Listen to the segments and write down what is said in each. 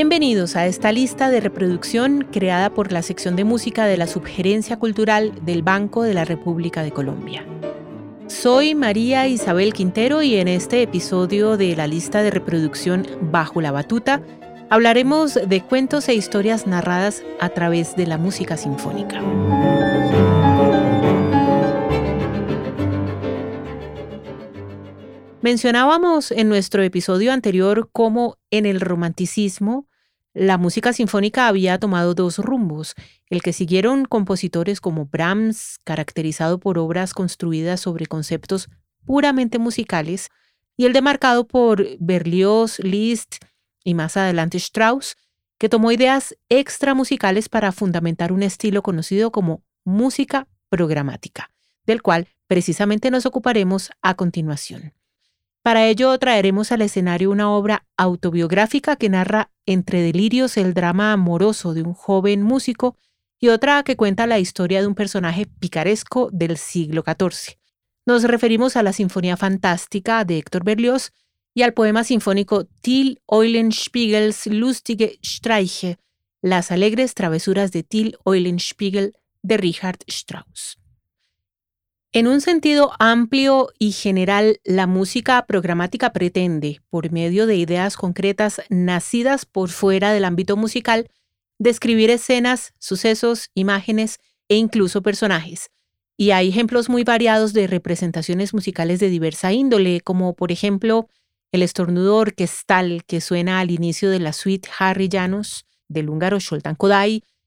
Bienvenidos a esta lista de reproducción creada por la sección de música de la Subgerencia Cultural del Banco de la República de Colombia. Soy María Isabel Quintero y en este episodio de la lista de reproducción Bajo la Batuta hablaremos de cuentos e historias narradas a través de la música sinfónica. Mencionábamos en nuestro episodio anterior cómo en el romanticismo la música sinfónica había tomado dos rumbos, el que siguieron compositores como Brahms, caracterizado por obras construidas sobre conceptos puramente musicales, y el demarcado por Berlioz, Liszt y más adelante Strauss, que tomó ideas extramusicales para fundamentar un estilo conocido como música programática, del cual precisamente nos ocuparemos a continuación. Para ello traeremos al escenario una obra autobiográfica que narra entre delirios el drama amoroso de un joven músico y otra que cuenta la historia de un personaje picaresco del siglo XIV. Nos referimos a la Sinfonía Fantástica de Héctor Berlioz y al poema sinfónico Till Eulenspiegels lustige Streiche, Las alegres travesuras de Till Eulenspiegel de Richard Strauss. En un sentido amplio y general, la música programática pretende, por medio de ideas concretas nacidas por fuera del ámbito musical, describir escenas, sucesos, imágenes e incluso personajes. Y hay ejemplos muy variados de representaciones musicales de diversa índole, como por ejemplo el estornudo orquestal que suena al inicio de la suite Harry Janos del húngaro Zoltán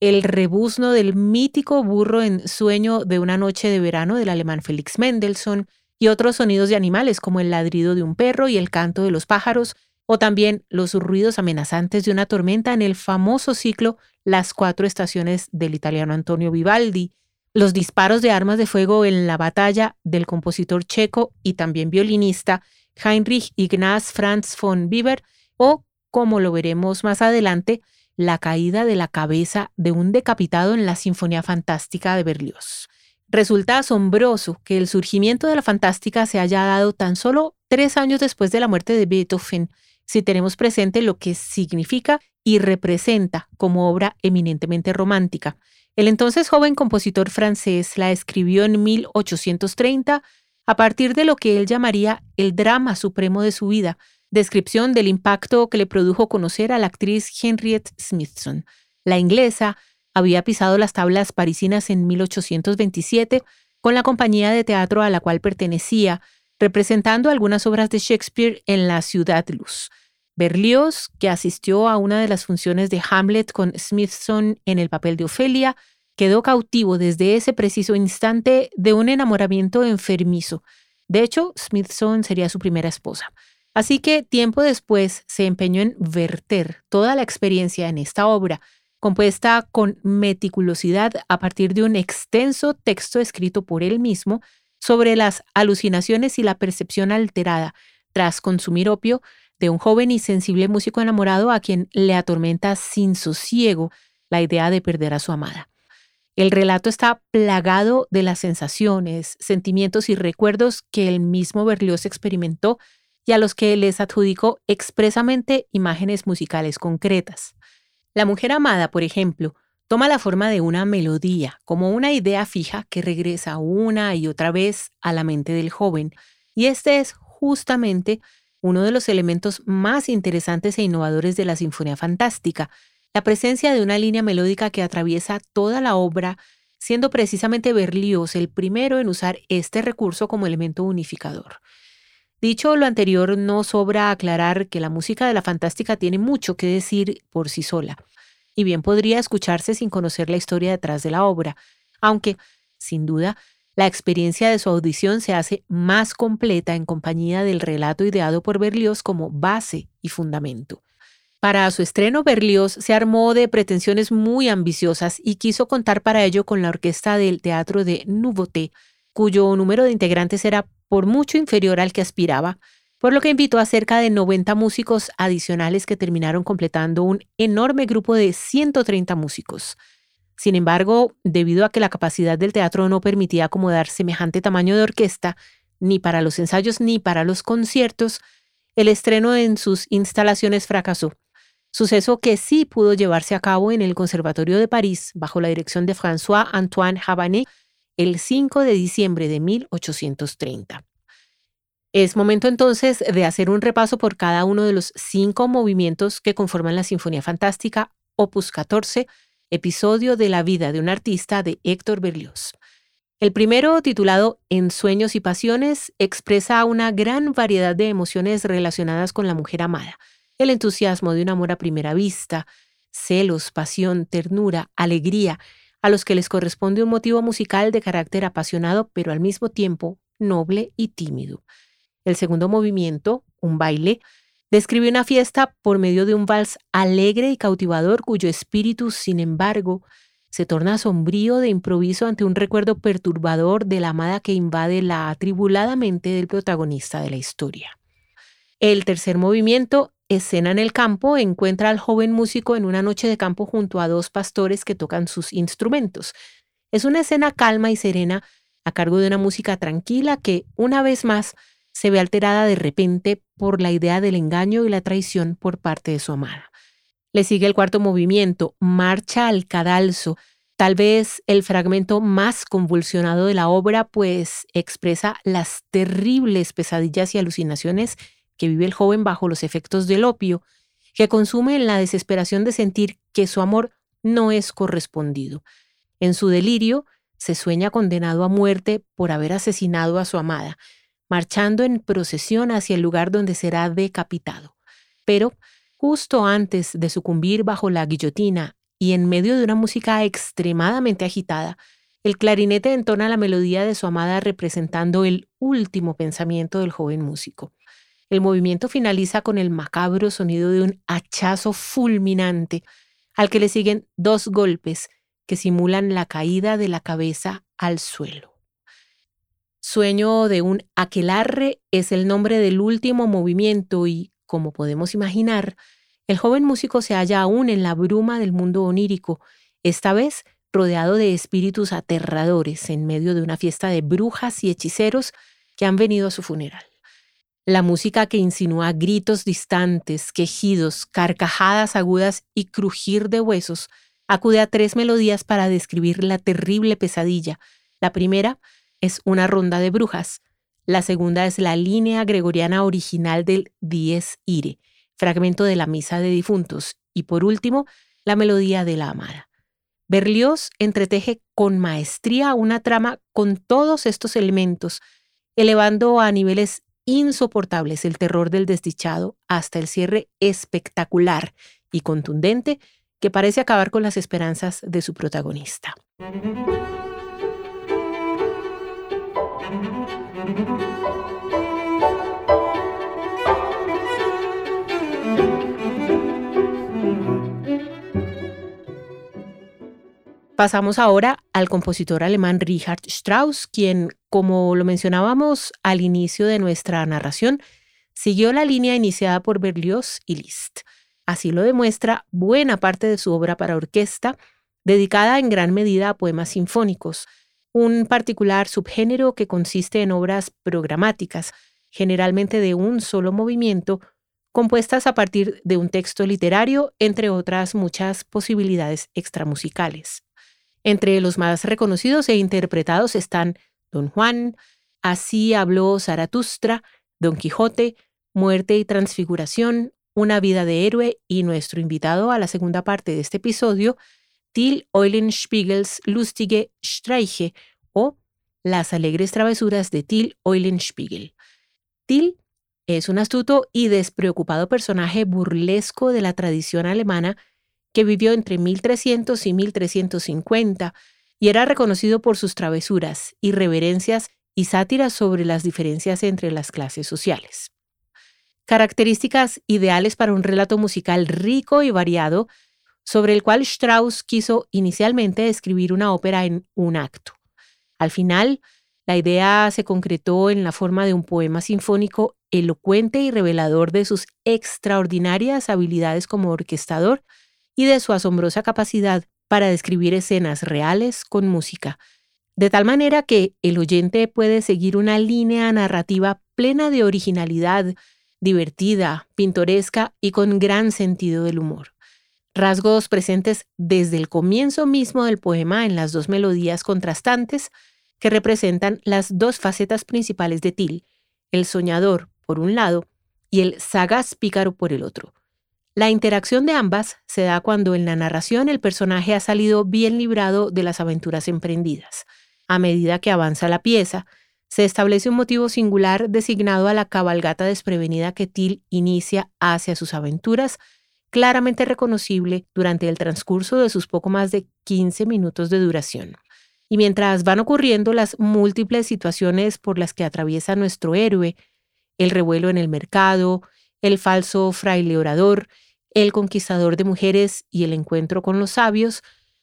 el rebuzno del mítico burro en sueño de una noche de verano del alemán Felix Mendelssohn y otros sonidos de animales como el ladrido de un perro y el canto de los pájaros, o también los ruidos amenazantes de una tormenta en el famoso ciclo Las cuatro estaciones del italiano Antonio Vivaldi, los disparos de armas de fuego en la batalla del compositor checo y también violinista Heinrich Ignaz Franz von Bieber, o, como lo veremos más adelante, la caída de la cabeza de un decapitado en la Sinfonía Fantástica de Berlioz. Resulta asombroso que el surgimiento de la fantástica se haya dado tan solo tres años después de la muerte de Beethoven, si tenemos presente lo que significa y representa como obra eminentemente romántica. El entonces joven compositor francés la escribió en 1830 a partir de lo que él llamaría el drama supremo de su vida, descripción del impacto que le produjo conocer a la actriz Henriette Smithson. La inglesa había pisado las tablas parisinas en 1827 con la compañía de teatro a la cual pertenecía, representando algunas obras de Shakespeare en la Ciudad Luz. Berlioz, que asistió a una de las funciones de Hamlet con Smithson en el papel de Ofelia, quedó cautivo desde ese preciso instante de un enamoramiento enfermizo. De hecho, Smithson sería su primera esposa. Así que tiempo después se empeñó en verter toda la experiencia en esta obra, compuesta con meticulosidad a partir de un extenso texto escrito por él mismo sobre las alucinaciones y la percepción alterada tras consumir opio de un joven y sensible músico enamorado a quien le atormenta sin sosiego la idea de perder a su amada. El relato está plagado de las sensaciones, sentimientos y recuerdos que el mismo Berlioz experimentó y a los que les adjudicó expresamente imágenes musicales concretas. La mujer amada, por ejemplo, toma la forma de una melodía, como una idea fija que regresa una y otra vez a la mente del joven, y este es justamente uno de los elementos más interesantes e innovadores de la Sinfonía Fantástica, la presencia de una línea melódica que atraviesa toda la obra, siendo precisamente Berlioz el primero en usar este recurso como elemento unificador. Dicho lo anterior, no sobra aclarar que la música de la fantástica tiene mucho que decir por sí sola, y bien podría escucharse sin conocer la historia detrás de la obra, aunque, sin duda, la experiencia de su audición se hace más completa en compañía del relato ideado por Berlioz como base y fundamento. Para su estreno, Berlioz se armó de pretensiones muy ambiciosas y quiso contar para ello con la orquesta del Teatro de Nouveauté, cuyo número de integrantes era por mucho inferior al que aspiraba, por lo que invitó a cerca de 90 músicos adicionales que terminaron completando un enorme grupo de 130 músicos. Sin embargo, debido a que la capacidad del teatro no permitía acomodar semejante tamaño de orquesta, ni para los ensayos ni para los conciertos, el estreno en sus instalaciones fracasó. suceso que sí pudo llevarse a cabo en el Conservatorio de París bajo la dirección de François Antoine Habanet el 5 de diciembre de 1830. Es momento entonces de hacer un repaso por cada uno de los cinco movimientos que conforman la Sinfonía Fantástica, opus 14, episodio de la vida de un artista de Héctor Berlioz. El primero, titulado En sueños y pasiones, expresa una gran variedad de emociones relacionadas con la mujer amada el entusiasmo de un amor a primera vista, celos, pasión, ternura, alegría, a los que les corresponde un motivo musical de carácter apasionado, pero al mismo tiempo noble y tímido. El segundo movimiento, un baile, describe una fiesta por medio de un vals alegre y cautivador cuyo espíritu, sin embargo, se torna sombrío de improviso ante un recuerdo perturbador de la amada que invade la atribulada mente del protagonista de la historia. El tercer movimiento Escena en el campo encuentra al joven músico en una noche de campo junto a dos pastores que tocan sus instrumentos. Es una escena calma y serena a cargo de una música tranquila que, una vez más, se ve alterada de repente por la idea del engaño y la traición por parte de su amada. Le sigue el cuarto movimiento, Marcha al cadalso, tal vez el fragmento más convulsionado de la obra, pues expresa las terribles pesadillas y alucinaciones que vive el joven bajo los efectos del opio, que consume en la desesperación de sentir que su amor no es correspondido. En su delirio, se sueña condenado a muerte por haber asesinado a su amada, marchando en procesión hacia el lugar donde será decapitado. Pero, justo antes de sucumbir bajo la guillotina y en medio de una música extremadamente agitada, el clarinete entona la melodía de su amada representando el último pensamiento del joven músico. El movimiento finaliza con el macabro sonido de un hachazo fulminante, al que le siguen dos golpes que simulan la caída de la cabeza al suelo. Sueño de un aquelarre es el nombre del último movimiento y, como podemos imaginar, el joven músico se halla aún en la bruma del mundo onírico, esta vez rodeado de espíritus aterradores en medio de una fiesta de brujas y hechiceros que han venido a su funeral. La música que insinúa gritos distantes, quejidos, carcajadas agudas y crujir de huesos acude a tres melodías para describir la terrible pesadilla. La primera es una ronda de brujas. La segunda es la línea gregoriana original del Dies Ire, fragmento de la Misa de Difuntos. Y por último, la melodía de la amada. Berlioz entreteje con maestría una trama con todos estos elementos, elevando a niveles insoportables el terror del desdichado hasta el cierre espectacular y contundente que parece acabar con las esperanzas de su protagonista. Pasamos ahora al compositor alemán Richard Strauss, quien, como lo mencionábamos al inicio de nuestra narración, siguió la línea iniciada por Berlioz y Liszt. Así lo demuestra buena parte de su obra para orquesta, dedicada en gran medida a poemas sinfónicos, un particular subgénero que consiste en obras programáticas, generalmente de un solo movimiento, compuestas a partir de un texto literario, entre otras muchas posibilidades extramusicales. Entre los más reconocidos e interpretados están Don Juan, Así habló Zaratustra, Don Quijote, Muerte y Transfiguración, Una vida de héroe y nuestro invitado a la segunda parte de este episodio, Till Eulenspiegels lustige Streiche o Las alegres travesuras de Till Eulenspiegel. Till es un astuto y despreocupado personaje burlesco de la tradición alemana que vivió entre 1300 y 1350 y era reconocido por sus travesuras, irreverencias y sátiras sobre las diferencias entre las clases sociales. Características ideales para un relato musical rico y variado, sobre el cual Strauss quiso inicialmente escribir una ópera en un acto. Al final, la idea se concretó en la forma de un poema sinfónico elocuente y revelador de sus extraordinarias habilidades como orquestador y de su asombrosa capacidad para describir escenas reales con música, de tal manera que el oyente puede seguir una línea narrativa plena de originalidad, divertida, pintoresca y con gran sentido del humor. Rasgos presentes desde el comienzo mismo del poema en las dos melodías contrastantes que representan las dos facetas principales de Till, el soñador por un lado y el sagaz pícaro por el otro. La interacción de ambas se da cuando en la narración el personaje ha salido bien librado de las aventuras emprendidas. A medida que avanza la pieza, se establece un motivo singular designado a la cabalgata desprevenida que Till inicia hacia sus aventuras, claramente reconocible durante el transcurso de sus poco más de 15 minutos de duración. Y mientras van ocurriendo las múltiples situaciones por las que atraviesa nuestro héroe, el revuelo en el mercado, el falso fraile orador, el conquistador de mujeres y el encuentro con los sabios,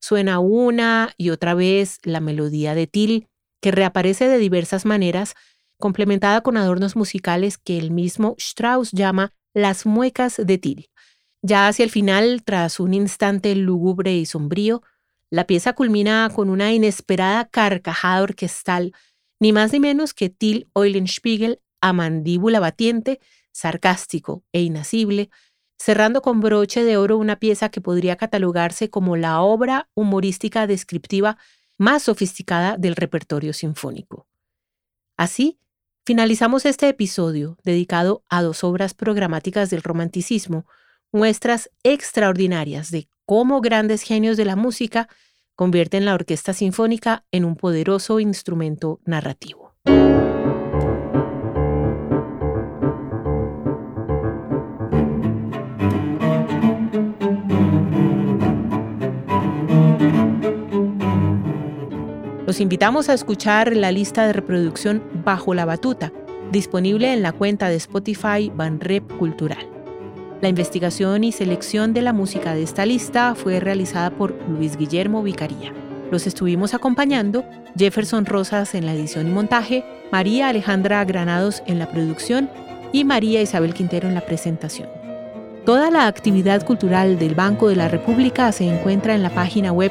suena una y otra vez la melodía de Till, que reaparece de diversas maneras, complementada con adornos musicales que el mismo Strauss llama las muecas de Till. Ya hacia el final, tras un instante lúgubre y sombrío, la pieza culmina con una inesperada carcajada orquestal, ni más ni menos que Till Eulenspiegel a mandíbula batiente, sarcástico e inacible, cerrando con broche de oro una pieza que podría catalogarse como la obra humorística descriptiva más sofisticada del repertorio sinfónico. Así, finalizamos este episodio dedicado a dos obras programáticas del romanticismo, muestras extraordinarias de cómo grandes genios de la música convierten la orquesta sinfónica en un poderoso instrumento narrativo. Los invitamos a escuchar la lista de reproducción Bajo la Batuta, disponible en la cuenta de Spotify Banrep Cultural. La investigación y selección de la música de esta lista fue realizada por Luis Guillermo Vicaría. Los estuvimos acompañando Jefferson Rosas en la edición y montaje, María Alejandra Granados en la producción y María Isabel Quintero en la presentación. Toda la actividad cultural del Banco de la República se encuentra en la página web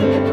Thank you.